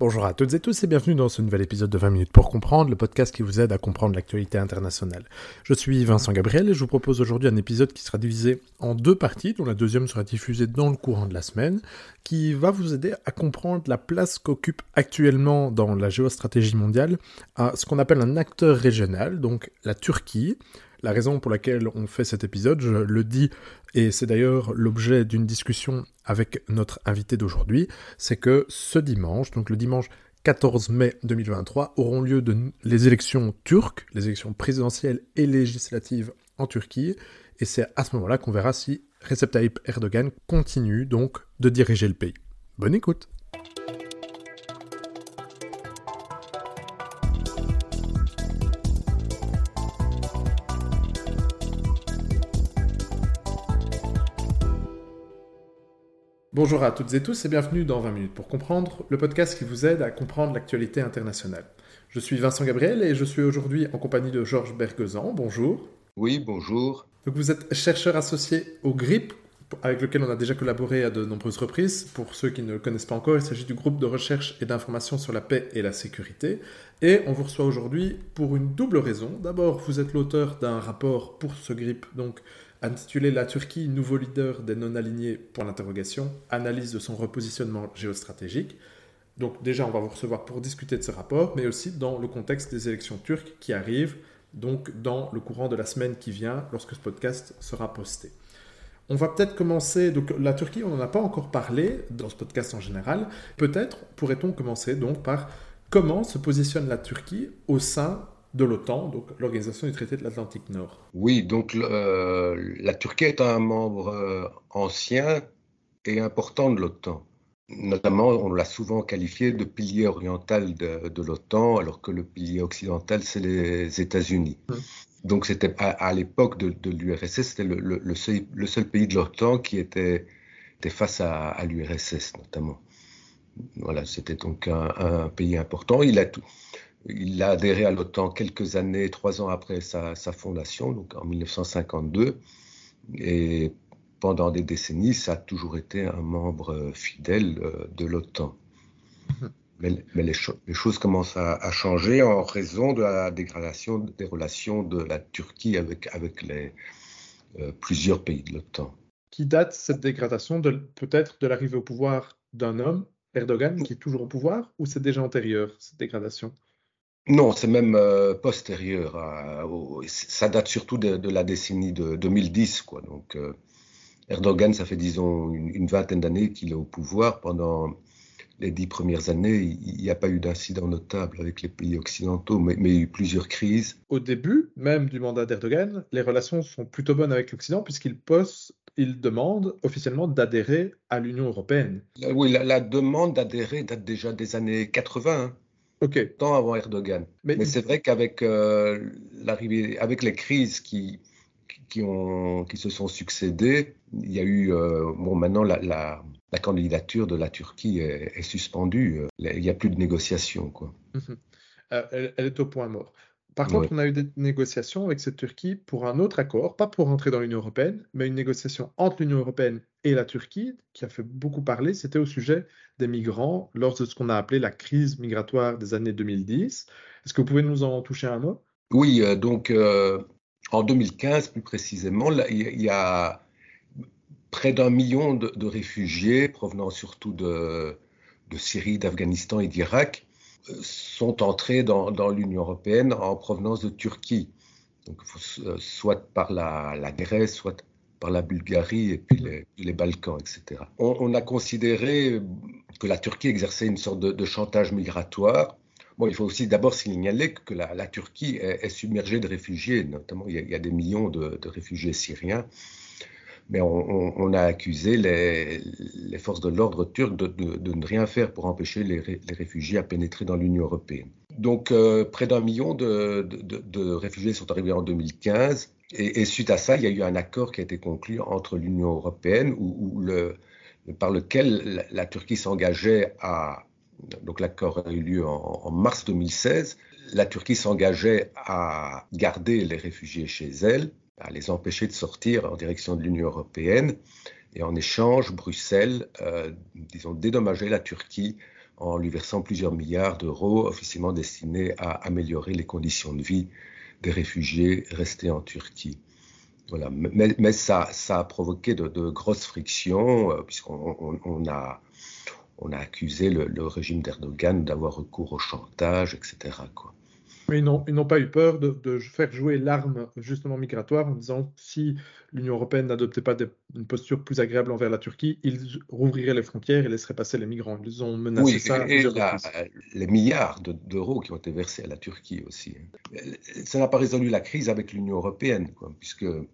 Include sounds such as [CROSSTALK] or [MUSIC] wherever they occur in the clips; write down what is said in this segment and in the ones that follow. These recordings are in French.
Bonjour à toutes et tous et bienvenue dans ce nouvel épisode de 20 minutes pour comprendre, le podcast qui vous aide à comprendre l'actualité internationale. Je suis Vincent Gabriel et je vous propose aujourd'hui un épisode qui sera divisé en deux parties, dont la deuxième sera diffusée dans le courant de la semaine, qui va vous aider à comprendre la place qu'occupe actuellement dans la géostratégie mondiale ce qu'on appelle un acteur régional, donc la Turquie, la raison pour laquelle on fait cet épisode, je le dis, et c'est d'ailleurs l'objet d'une discussion avec notre invité d'aujourd'hui, c'est que ce dimanche, donc le dimanche 14 mai 2023, auront lieu les élections turques, les élections présidentielles et législatives en Turquie, et c'est à ce moment-là qu'on verra si Recep Tayyip Erdogan continue donc de diriger le pays. Bonne écoute Bonjour à toutes et tous et bienvenue dans 20 minutes pour comprendre, le podcast qui vous aide à comprendre l'actualité internationale. Je suis Vincent Gabriel et je suis aujourd'hui en compagnie de Georges Bergezan. Bonjour. Oui, bonjour. Donc vous êtes chercheur associé au GRIP, avec lequel on a déjà collaboré à de nombreuses reprises. Pour ceux qui ne le connaissent pas encore, il s'agit du groupe de recherche et d'information sur la paix et la sécurité. Et on vous reçoit aujourd'hui pour une double raison. D'abord, vous êtes l'auteur d'un rapport pour ce GRIP, donc intitulé La Turquie, nouveau leader des non-alignés, pour l'interrogation, analyse de son repositionnement géostratégique. Donc déjà, on va vous recevoir pour discuter de ce rapport, mais aussi dans le contexte des élections turques qui arrivent, donc dans le courant de la semaine qui vient, lorsque ce podcast sera posté. On va peut-être commencer, donc la Turquie, on n'en a pas encore parlé dans ce podcast en général. Peut-être pourrait-on commencer donc par comment se positionne la Turquie au sein de l'OTAN, donc l'Organisation du traité de l'Atlantique Nord. Oui, donc euh, la Turquie est un membre euh, ancien et important de l'OTAN. Notamment, on l'a souvent qualifié de pilier oriental de, l'OTAN, alors que le pilier occidental, c'est les États-Unis. Mmh. Donc, c'était à, l'époque de, l'URSS, c'était le, seul, pays de l'OTAN qui était, face à, l'URSS, notamment. Voilà, c'était donc un, un, pays important. Il a tout, il a adhéré à l'OTAN quelques années, trois ans après sa, fondation, donc en 1952. Et pendant des décennies, ça a toujours été un membre fidèle euh, de l'OTAN. Mais, les, choses commencent à, changer en raison de la dégradation des relations de la Turquie avec, avec les, euh, plusieurs pays de l'OTAN. Qui date cette dégradation peut-être de l'arrivée au pouvoir d'un homme, Erdogan, qui est toujours au pouvoir, ou c'est déjà antérieur, cette dégradation? Non, c'est même euh, postérieur. ça date surtout de, la décennie de 2010. Quoi. Donc, euh, Erdogan, ça fait disons une, vingtaine d'années qu'il est au pouvoir. Pendant les dix premières années, il n'y a pas eu d'incident notable avec les pays occidentaux, mais, il y a eu plusieurs crises. Au début même du mandat d'Erdogan, les relations sont plutôt bonnes avec l'Occident puisqu'il pose, il demande officiellement d'adhérer à l'Union européenne. Oui, la, demande d'adhérer date déjà des années 80. Ok. Tant avant Erdogan. Mais, c'est vrai qu'avec euh, l'arrivée, avec les crises qui, qui, ont, qui se sont succédées, il y a eu, euh, bon, maintenant la, la, candidature de la Turquie est, suspendue. Il n'y a plus de négociations, quoi. Mhm. Euh, elle, elle, est au point mort. Par contre, on a eu des négociations avec cette Turquie pour un autre accord, pas pour entrer dans l'Union européenne, mais une négociation entre l'Union européenne et la Turquie, qui a fait beaucoup parler. C'était au sujet des migrants lors de ce qu'on a appelé la crise migratoire des années 2010. Est-ce que vous pouvez nous en toucher un mot? Oui, euh, donc euh, en 2015, plus précisément, il y a près d'un million de, réfugiés provenant surtout de Syrie, d'Afghanistan et d'Irak sont entrés dans, l'Union européenne en provenance de Turquie, donc euh, soit par la, Grèce, soit par la Bulgarie et puis les, Balkans, etc. On, a considéré que la Turquie exerçait une sorte de, chantage migratoire. Bon, il faut aussi d'abord signaler que la, Turquie est, submergée de réfugiés, notamment il y a, des millions de, réfugiés syriens mais on, a accusé les, forces de l'ordre turques de, ne rien faire pour empêcher les, réfugiés à pénétrer dans l'Union européenne. Donc, euh, près d'un million de, réfugiés sont arrivés en 2015. Et, suite à ça, il y a eu un accord qui a été conclu entre l'Union européenne, par lequel la, Turquie s'engageait à. Donc, l'accord a eu lieu en mars 2016. La Turquie s'engageait à garder les réfugiés chez elle à les empêcher de sortir en direction de l'Union européenne. Et en échange, Bruxelles, euh, disons, dédommageait la Turquie en lui versant plusieurs milliards d'euros officiellement destinés à améliorer les conditions de vie des réfugiés restés en Turquie. Voilà. Mais, ça, ça, a provoqué de, grosses frictions, euh, puisqu'on a, on a accusé le, le régime d'Erdogan d'avoir recours au chantage, etc. Quoi. Mais ils n'ont pas eu peur de, faire jouer l'arme justement migratoire en disant si l'Union européenne n'adoptait pas une posture plus agréable envers la Turquie, ils rouvriraient les frontières et laisseraient passer les migrants. Ils ont menacé oui, ça. Et, les milliards d'euros qui ont été versés à la Turquie aussi. Ça n'a pas résolu la crise avec l'Union européenne, quoi, puisque, euh,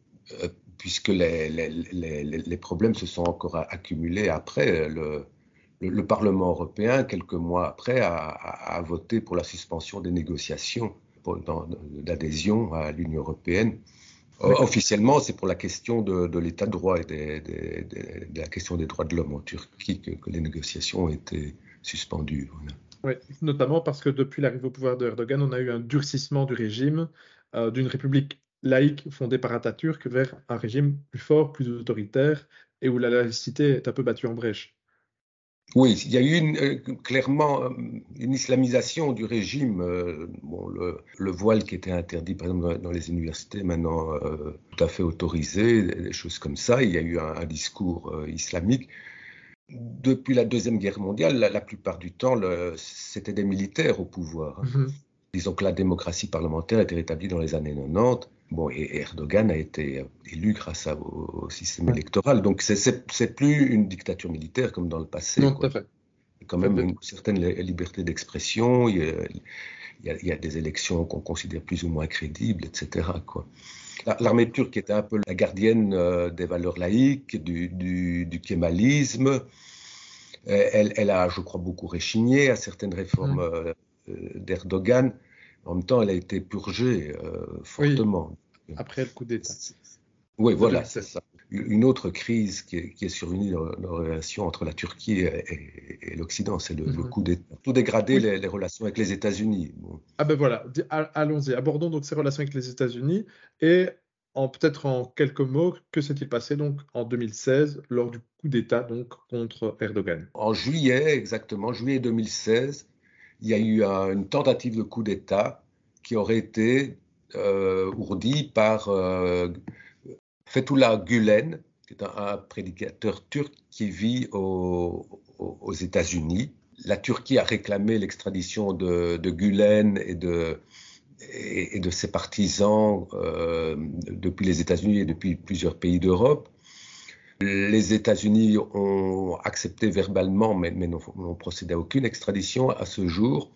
puisque les, les, les, problèmes se sont encore accumulés après le, le, Parlement européen, quelques mois après, a, voté pour la suspension des négociations d'adhésion à l'Union européenne. Euh, officiellement, c'est pour la question de, l'état de droit et de la question des droits de l'homme en Turquie que, les négociations ont été suspendues. Oui, notamment parce que depuis l'arrivée au pouvoir de Erdogan, on a eu un durcissement du régime euh, d'une république laïque fondée par Atatürk vers un régime plus fort, plus autoritaire et où la laïcité est un peu battue en brèche. Oui, il y a eu une, euh, clairement euh, une islamisation du régime. Euh, bon, le, voile qui était interdit, par exemple, dans, les universités, maintenant tout à fait autorisé, des choses comme ça. Il y a eu un, discours islamique. Depuis la Deuxième Guerre mondiale, la, plupart du temps, c'était des militaires au pouvoir. Mm-hmm. Disons que la démocratie parlementaire était rétablie dans les années 90. Bon, et Erdogan a été élu grâce au, système électoral. Donc, c'est plus une dictature militaire comme dans le passé. Non, tout à fait. Il y a quand même une certaine liberté d'expression. Il, y a des élections qu'on considère plus ou moins crédibles, etc. L'armée turque était un peu la gardienne euh, des valeurs laïques, du, du, kémalisme. Elle, elle, a, je crois, beaucoup réchigné à certaines réformes euh, d'Erdogan. En même temps, elle a été purgée euh, fortement. Après le coup d'État. Oui, voilà, c'est ça. Une autre crise qui est, survenue dans, la relation entre la Turquie et, l'Occident, c'est le, coup d'État. Tout dégradé les, relations avec les États-Unis. Ah ben voilà, allons-y. Abordons donc ces relations avec les États-Unis et en peut-être en quelques mots, que s'est-il passé donc en 2016 lors du coup d'État donc contre Erdogan? En juillet, exactement, juillet 2016, il y a eu une tentative de coup d'État qui aurait été euh, ourdie par euh, Fethullah Gulen, qui est un, prédicateur turc qui vit aux États-Unis. La Turquie a réclamé l'extradition de, de, et, de ses partisans euh, depuis les États-Unis et depuis plusieurs pays d'Europe. Les États-Unis ont accepté verbalement, mais, n'ont procédé à aucune extradition à ce jour,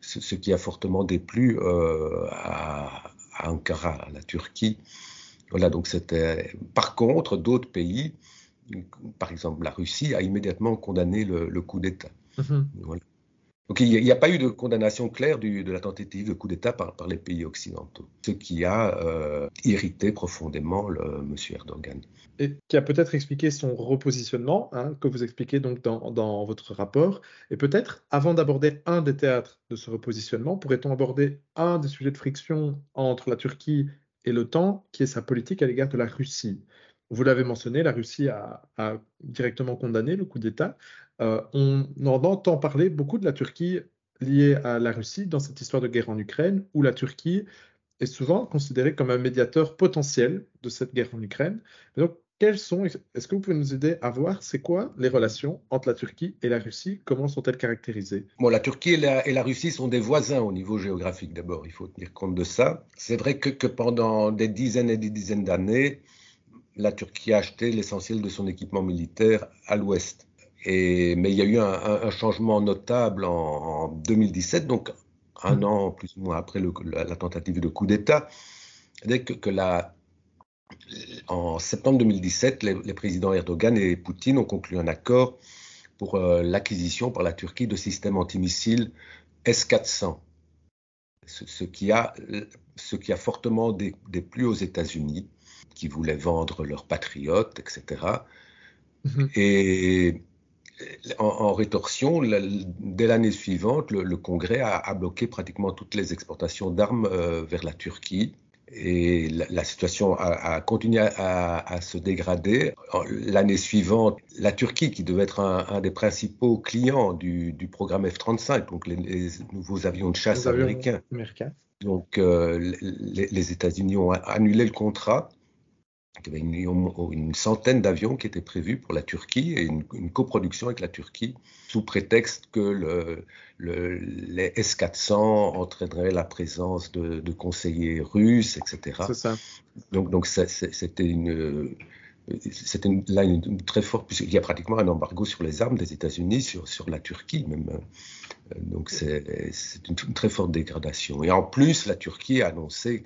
ce, qui a fortement déplu euh, à, Ankara, à la Turquie. Voilà, donc c'était. Par contre, d'autres pays, par exemple la Russie, a immédiatement condamné le, coup d'État. Mm-hmm. Voilà. Donc il n'y a, pas eu de condamnation claire de la tentative de coup d'État par, les pays occidentaux, ce qui a euh, irrité profondément M. Erdogan. Et qui a peut-être expliqué son repositionnement, hein, que vous expliquez donc dans, votre rapport. Et peut-être, avant d'aborder un des théâtres de ce repositionnement, pourrait-on aborder un des sujets de friction entre la Turquie et l'OTAN, qui est sa politique à l'égard de la Russie? Vous l'avez mentionné, la Russie a, directement condamné le coup d'État. Euh, on en entend parler beaucoup de la Turquie liée à la Russie dans cette histoire de guerre en Ukraine, où la Turquie est souvent considérée comme un médiateur potentiel de cette guerre en Ukraine. donc, quelles sont, est-ce que vous pouvez nous aider à voir, c'est quoi les relations entre la Turquie et la Russie? Comment sont-elles caractérisées? Bon, la Turquie et la, Russie sont des voisins au niveau géographique d'abord, il faut tenir compte de ça. C'est vrai que, que pendant des dizaines et des dizaines d'années, la Turquie a acheté l'essentiel de son équipement militaire à l'ouest. Mais il y a eu un, changement notable en, 2017, donc un an plus ou moins après la, tentative de coup d'État, dès que, en septembre 2017, les, présidents Erdogan et Poutine ont conclu un accord pour euh, l'acquisition par la Turquie de systèmes antimissiles S-400, ce, qui a, ce qui a fortement déplu aux États-Unis qui voulaient vendre leurs patriotes, etc. Et en, rétorsion, dès l'année suivante, le, Congrès a, bloqué pratiquement toutes les exportations d'armes euh, vers la Turquie. Et la, situation a, continué à, se dégrader. L'année suivante, la Turquie, qui devait être un, des principaux clients du, programme F-35, donc les, nouveaux avions de chasse américains. Donc euh, les, les États-Unis ont annulé le contrat il y avait une, centaine d'avions qui étaient prévus pour la Turquie et une, coproduction avec la Turquie sous prétexte que le, les S-400 entraîneraient la présence de, conseillers russes, etc. C'est ça. Donc, donc c'était une, c'était là une, très forte, puisqu'il y a pratiquement un embargo sur les armes des États-Unis sur, sur la Turquie même. Donc c'est une, une, très forte dégradation. Et en plus, la Turquie a annoncé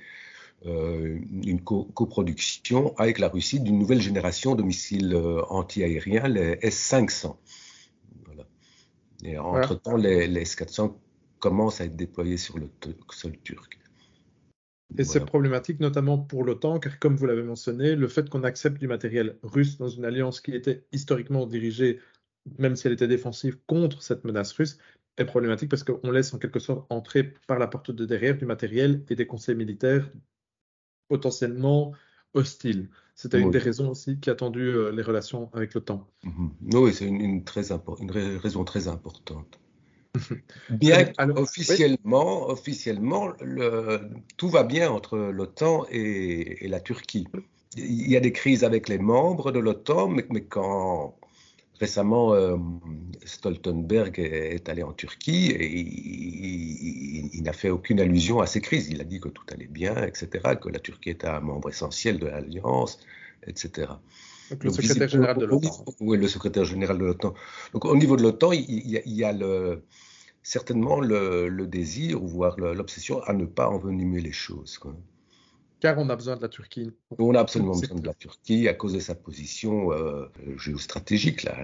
euh, une coproduction avec la Russie d'une nouvelle génération de missiles euh, anti-aériens, les S-500. Et entre-temps, les, S-400 commencent à être déployés sur le sol turc. Et c'est problématique notamment pour l'OTAN, car comme vous l'avez mentionné, le fait qu'on accepte du matériel russe dans une alliance qui était historiquement dirigée, même si elle était défensive, contre cette menace russe, est problématique parce qu'on laisse en quelque sorte entrer par la porte de derrière du matériel et des conseils militaires potentiellement hostile. C'était une des raisons aussi qui a tendu euh, les relations avec l'OTAN. Mhm. Oui, c'est une, une, raison très importante. [LAUGHS] Bien officiellement, officiellement le, tout va bien entre l'OTAN et, et, la Turquie. Il y a des crises avec les membres de l'OTAN, mais, mais, quand Récemment, euh, Stoltenberg est allé en Turquie et il, n'a fait aucune allusion à ces crises. Il a dit que tout allait bien, etc., que la Turquie était un membre essentiel de l'Alliance, etc. Donc, le secrétaire général de l'OTAN. Oui, le secrétaire général de l'OTAN. Donc au niveau de l'OTAN, il, y a, le, certainement le, désir, voire l'obsession à ne pas envenimer les choses. Quoi car on a besoin de la Turquie. On a absolument besoin de la Turquie à cause de sa position euh, géostratégique. Là,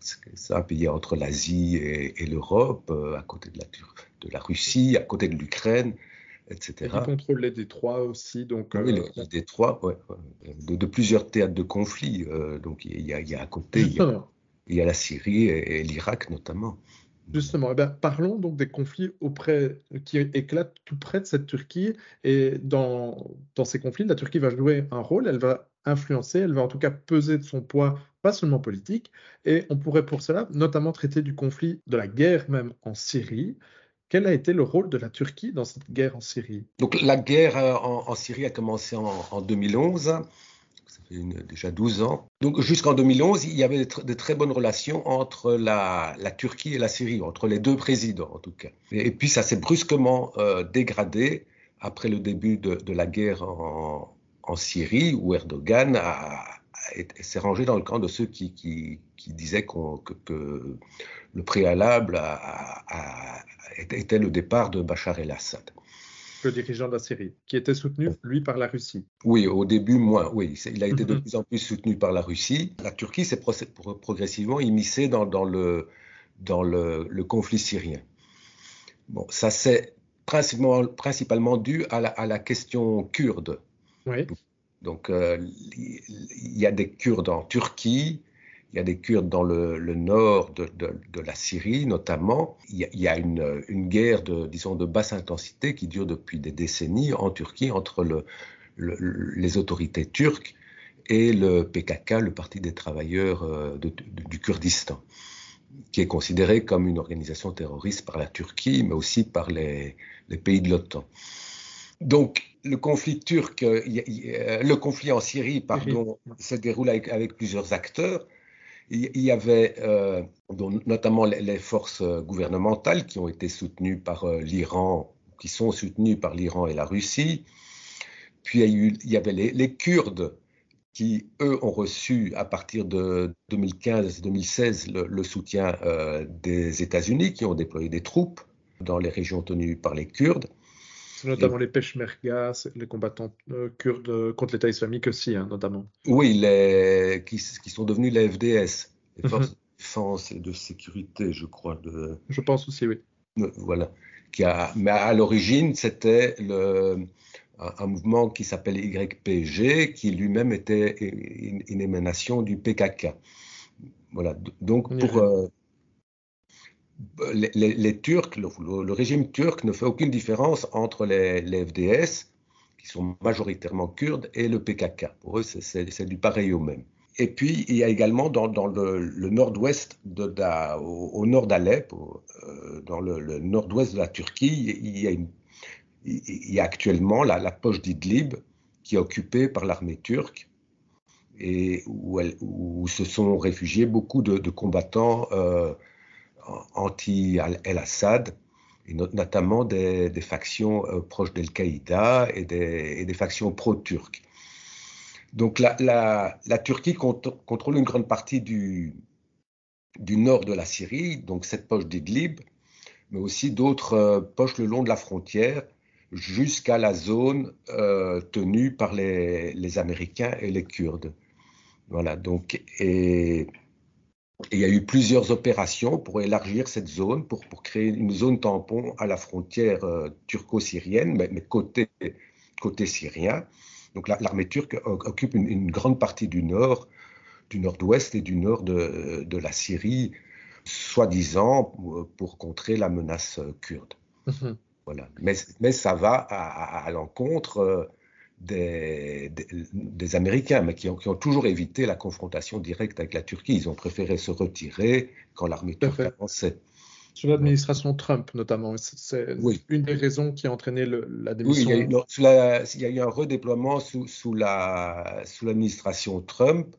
c'est un pays entre l'Asie et, l'Europe, euh, à côté de la, de la Russie, à côté de l'Ukraine, etc. il contrôle les détroits aussi. Donc, oui, les, euh, détroits, ouais, de, plusieurs théâtres de conflit. donc il y, a, il y, a, à côté, il y a, il y a la Syrie et l'Irak notamment. Justement, eh bien, parlons donc des conflits auprès, qui éclatent tout près de cette Turquie. Et dans, ces conflits, la Turquie va jouer un rôle, elle va influencer, elle va en tout cas peser de son poids, pas seulement politique. Et on pourrait pour cela notamment traiter du conflit, de la guerre même en Syrie. Quel a été le rôle de la Turquie dans cette guerre en Syrie? Donc la guerre euh, en, Syrie a commencé en, en 2011 déjà 12 ans. Donc jusqu'en 2011, il y avait de, très bonnes relations entre la, Turquie et la Syrie, entre les deux présidents en tout cas. Et, puis ça s'est brusquement euh, dégradé après le début de, la guerre en, Syrie, où Erdogan s'est rangé dans le camp de ceux qui, disaient que, le préalable était le départ de Bachar el-Assad le dirigeant de la Syrie, qui était soutenu, lui, par la Russie. Oui, au début, moins. Oui, il a été de mhm. plus en plus soutenu par la Russie. La Turquie s'est progressivement immiscée dans, le, dans le, conflit syrien. Bon, ça c'est principalement, principalement dû à la, question kurde. Oui. Donc, euh, il y a des Kurdes en Turquie, il y a des Kurdes dans le, nord de, la Syrie notamment. Il y a, une, guerre de, disons, de basse intensité qui dure depuis des décennies en Turquie entre les autorités turques et le PKK, le Parti des travailleurs euh, du Kurdistan, qui est considéré comme une organisation terroriste par la Turquie, mais aussi par les, pays de l'OTAN. Donc, le conflit turc, euh, le conflit en Syrie, pardon, se déroule avec plusieurs acteurs il y avait euh, notamment les forces gouvernementales qui ont été soutenues par euh, l'Iran, qui sont soutenues par l'Iran et la Russie. Puis il y, avait les, Kurdes qui, eux, ont reçu à partir de 2015-2016 le, soutien euh, des États-Unis, qui ont déployé des troupes dans les régions tenues par les Kurdes notamment les Peshmerga, les combattants euh, kurdes euh, contre l'État islamique aussi, hein, notamment. Oui, les, qui, sont devenus les FDS, les mhm. forces de défense et de sécurité, je crois. De... Je pense aussi, oui. Voilà. Qui a, mais à l'origine, c'était le, un, mouvement qui s'appelle YPG, qui lui-même était une, émanation du PKK. Voilà. Donc, pour, les, Turcs, le, régime turc ne fait aucune différence entre les, FDS, qui sont majoritairement kurdes, et le PKK. Pour eux, c'est du pareil au même. Et puis, il y a également dans, le, nord-ouest, au, nord d'Alep, euh, dans le, nord-ouest de la Turquie, il y a, actuellement la, poche d'Idlib qui est occupée par l'armée turque et où, où, se sont réfugiés beaucoup de, combattants euh, anti-El-Assad, et notamment des, factions euh, proches d'Al-Qaïda et, des, factions pro-turques. Donc la, Turquie contrôle une grande partie du, nord de la Syrie, donc cette poche d'Idlib, mais aussi d'autres euh, poches le long de la frontière jusqu'à la zone euh, tenue par les, les, Américains et les Kurdes. Voilà, donc, et, il y a eu plusieurs opérations pour élargir cette zone, pour, pour créer une zone tampon à la frontière euh, turco-syrienne, mais, mais, côté, côté syrien. Donc l'armée turque occupe une, grande partie du nord, du nord-ouest et du nord de, de la Syrie, soi-disant pour contrer la menace kurde. Mhm. Voilà. Mais, mais, ça va à, à, l'encontre des, des, Américains, mais qui ont, qui ont, toujours évité la confrontation directe avec la Turquie. Ils ont préféré se retirer quand l'armée turque avançait. Sous l'administration Trump, notamment. C'est une des raisons qui a entraîné le, la démission. Oui, il y, a eu, la, il y a eu un redéploiement sous, sous l'administration sous Trump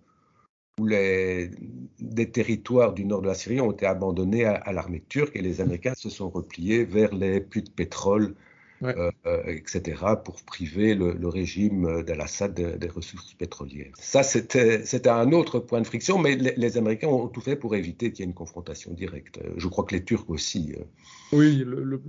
où les, des territoires du nord de la Syrie ont été abandonnés à, l'armée turque et les Américains se sont repliés vers les puits de pétrole, euh, euh, etc., pour priver le, régime d'Al-Assad des, ressources pétrolières. Ça, c'était un autre point de friction, mais les, Américains ont tout fait pour éviter qu'il y ait une confrontation directe. Je crois que les Turcs aussi. Euh, oui, le,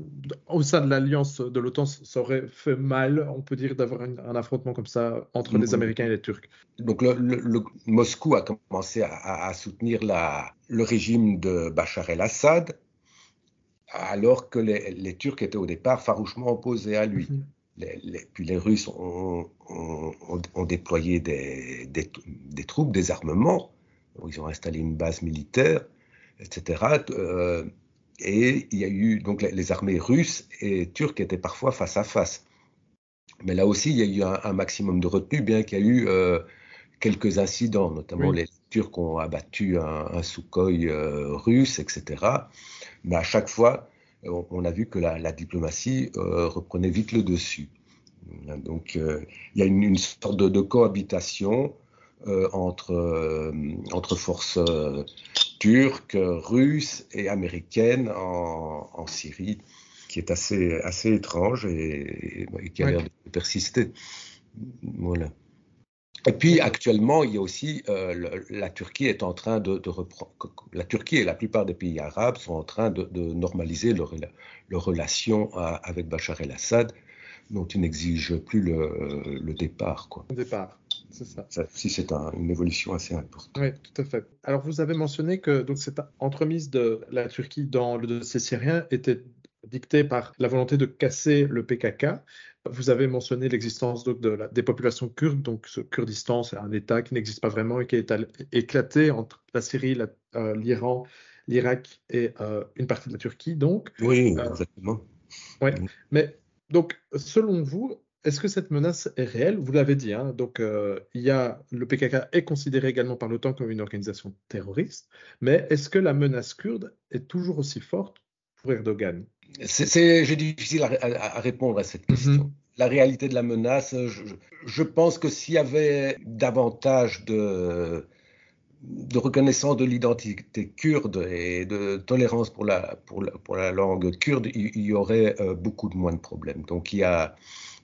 au sein de l'alliance de l'OTAN, ça aurait fait mal, on peut dire, d'avoir un affrontement comme ça entre les Américains et les Turcs. Donc le, Moscou a commencé à, soutenir la, le régime de Bachar el-Assad, alors que les, Turcs étaient au départ farouchement opposés à lui. Mhm. puis les Russes ont, déployé des, des, troupes, des armements, ils ont installé une base militaire, etc. Et il y a eu donc les armées russes et turques étaient parfois face à face. Mais là aussi, il y a eu un, maximum de retenue, bien qu'il y ait eu euh, quelques incidents, notamment les Turcs ont abattu un, un Sukhoi euh, russe, etc. Mais à chaque fois, on, a vu que la, diplomatie euh, reprenait vite le dessus. Donc, il y a une, sorte de, de cohabitation entre, entre forces turques, russes et américaines en, Syrie, qui est assez, assez étrange et, qui a l'air de persister. Voilà. Et puis actuellement, il y a aussi euh, la Turquie est en train de, reprendre. La Turquie et la plupart des pays arabes sont en train de, normaliser leurs relations avec Bachar el-Assad, dont ils n'exigent plus le, le, départ. Quoi. Le départ c'est ça. si c'est une évolution assez importante. Oui, tout à fait. Alors, vous avez mentionné que donc, cette entremise de la Turquie dans le dossier syrien était dictée par la volonté de casser le PKK. Vous avez mentionné l'existence de la, des populations kurdes, donc ce Kurdistan, c'est un État qui n'existe pas vraiment et qui est éclaté entre la Syrie, euh, l'Iran, l'Irak et euh, une partie de la Turquie, donc. Oui, euh, exactement. Mais donc, selon vous, est-ce que cette menace est réelle? Vous l'avez dit, hein, donc euh, il y a, le PKK est considéré également par l'OTAN comme une organisation terroriste, mais est-ce que la menace kurde est toujours aussi forte pour Erdogan? C'est difficile à, répondre à cette question. Mhm. La réalité de la menace, je, pense que s'il y avait davantage de, de reconnaissance de l'identité kurde et de tolérance pour la, pour pour la langue kurde, il, y aurait euh, beaucoup de moins de problèmes. Donc il y a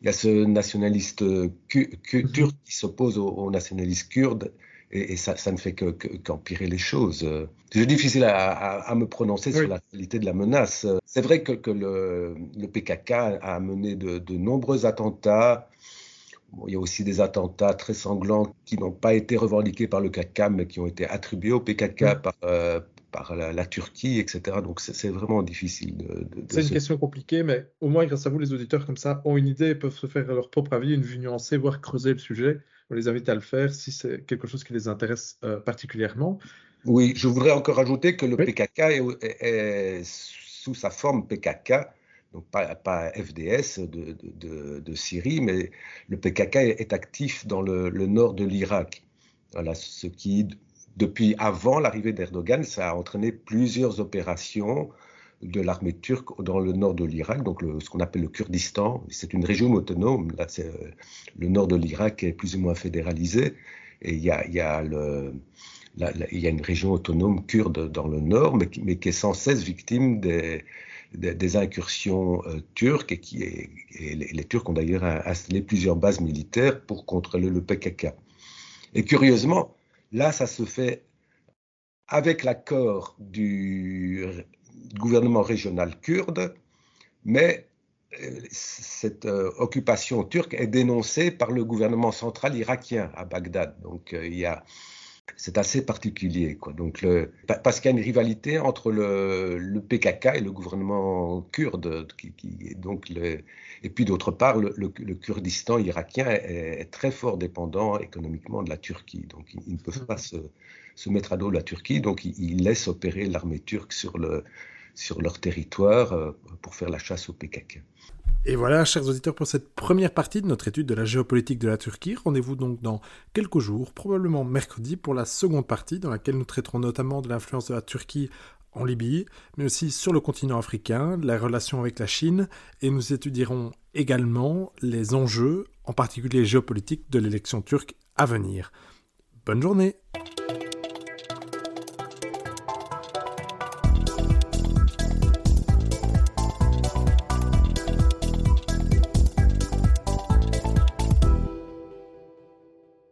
il y a ce nationaliste mhm. turc qui s'oppose au, nationaliste kurde et, ça, ne fait qu'empirer les choses. C'est difficile à, me prononcer sur la réalité de la menace. C'est vrai que, le, PKK a mené de, nombreux attentats. il y a aussi des attentats très sanglants qui n'ont pas été revendiqués par le PKK, mais qui ont été attribués au PKK par, euh, par la, Turquie, etc. Donc c'est vraiment difficile de. c'est une question compliquée, mais au moins grâce à vous, les auditeurs comme ça ont une idée, peuvent se faire leur propre avis, une vue nuancée, voire creuser le sujet. On les invite à le faire si c'est quelque chose qui les intéresse euh, particulièrement. Oui, je voudrais encore ajouter que le PKK est, sous sa forme PKK donc pas, pas FDS de, de, de, Syrie, mais le PKK est actif dans le, le nord de l'Irak. Voilà, ce qui, depuis avant l'arrivée d'Erdogan, ça a entraîné plusieurs opérations de l'armée turque dans le nord de l'Irak, donc ce qu'on appelle le Kurdistan. C'est une région autonome. Là, euh, le nord de l'Irak est plus ou moins fédéralisé. Et il y a, y a le, y a une région autonome kurde dans le nord, mais, mais qui est sans cesse victime des, des, incursions euh, turques et, qui est, et les, Turcs ont d'ailleurs installé plusieurs bases militaires pour contrôler le PKK. Et curieusement, là, ça se fait avec l'accord du gouvernement régional kurde, mais euh, cette euh, occupation turque est dénoncée par le gouvernement central irakien à Bagdad. Donc il y a c'est assez particulier. Quoi. Donc parce qu'il y a une rivalité entre le, PKK et le gouvernement kurde. Qui, qui donc le, et puis d'autre part, le, Kurdistan irakien est, très fort dépendant économiquement de la Turquie. Donc ils, ne peuvent pas se, mettre à dos la Turquie. Donc ils, ils laissent opérer l'armée turque sur, sur leur territoire euh, pour faire la chasse au PKK. Et voilà, chers auditeurs, pour cette première partie de notre étude de la géopolitique de la Turquie. Rendez-vous donc dans quelques jours, probablement mercredi, pour la seconde partie, dans laquelle nous traiterons notamment de l'influence de la Turquie en Libye, mais aussi sur le continent africain, la relation avec la Chine, et nous étudierons également les enjeux, en particulier géopolitiques, de l'élection turque à venir. Bonne journée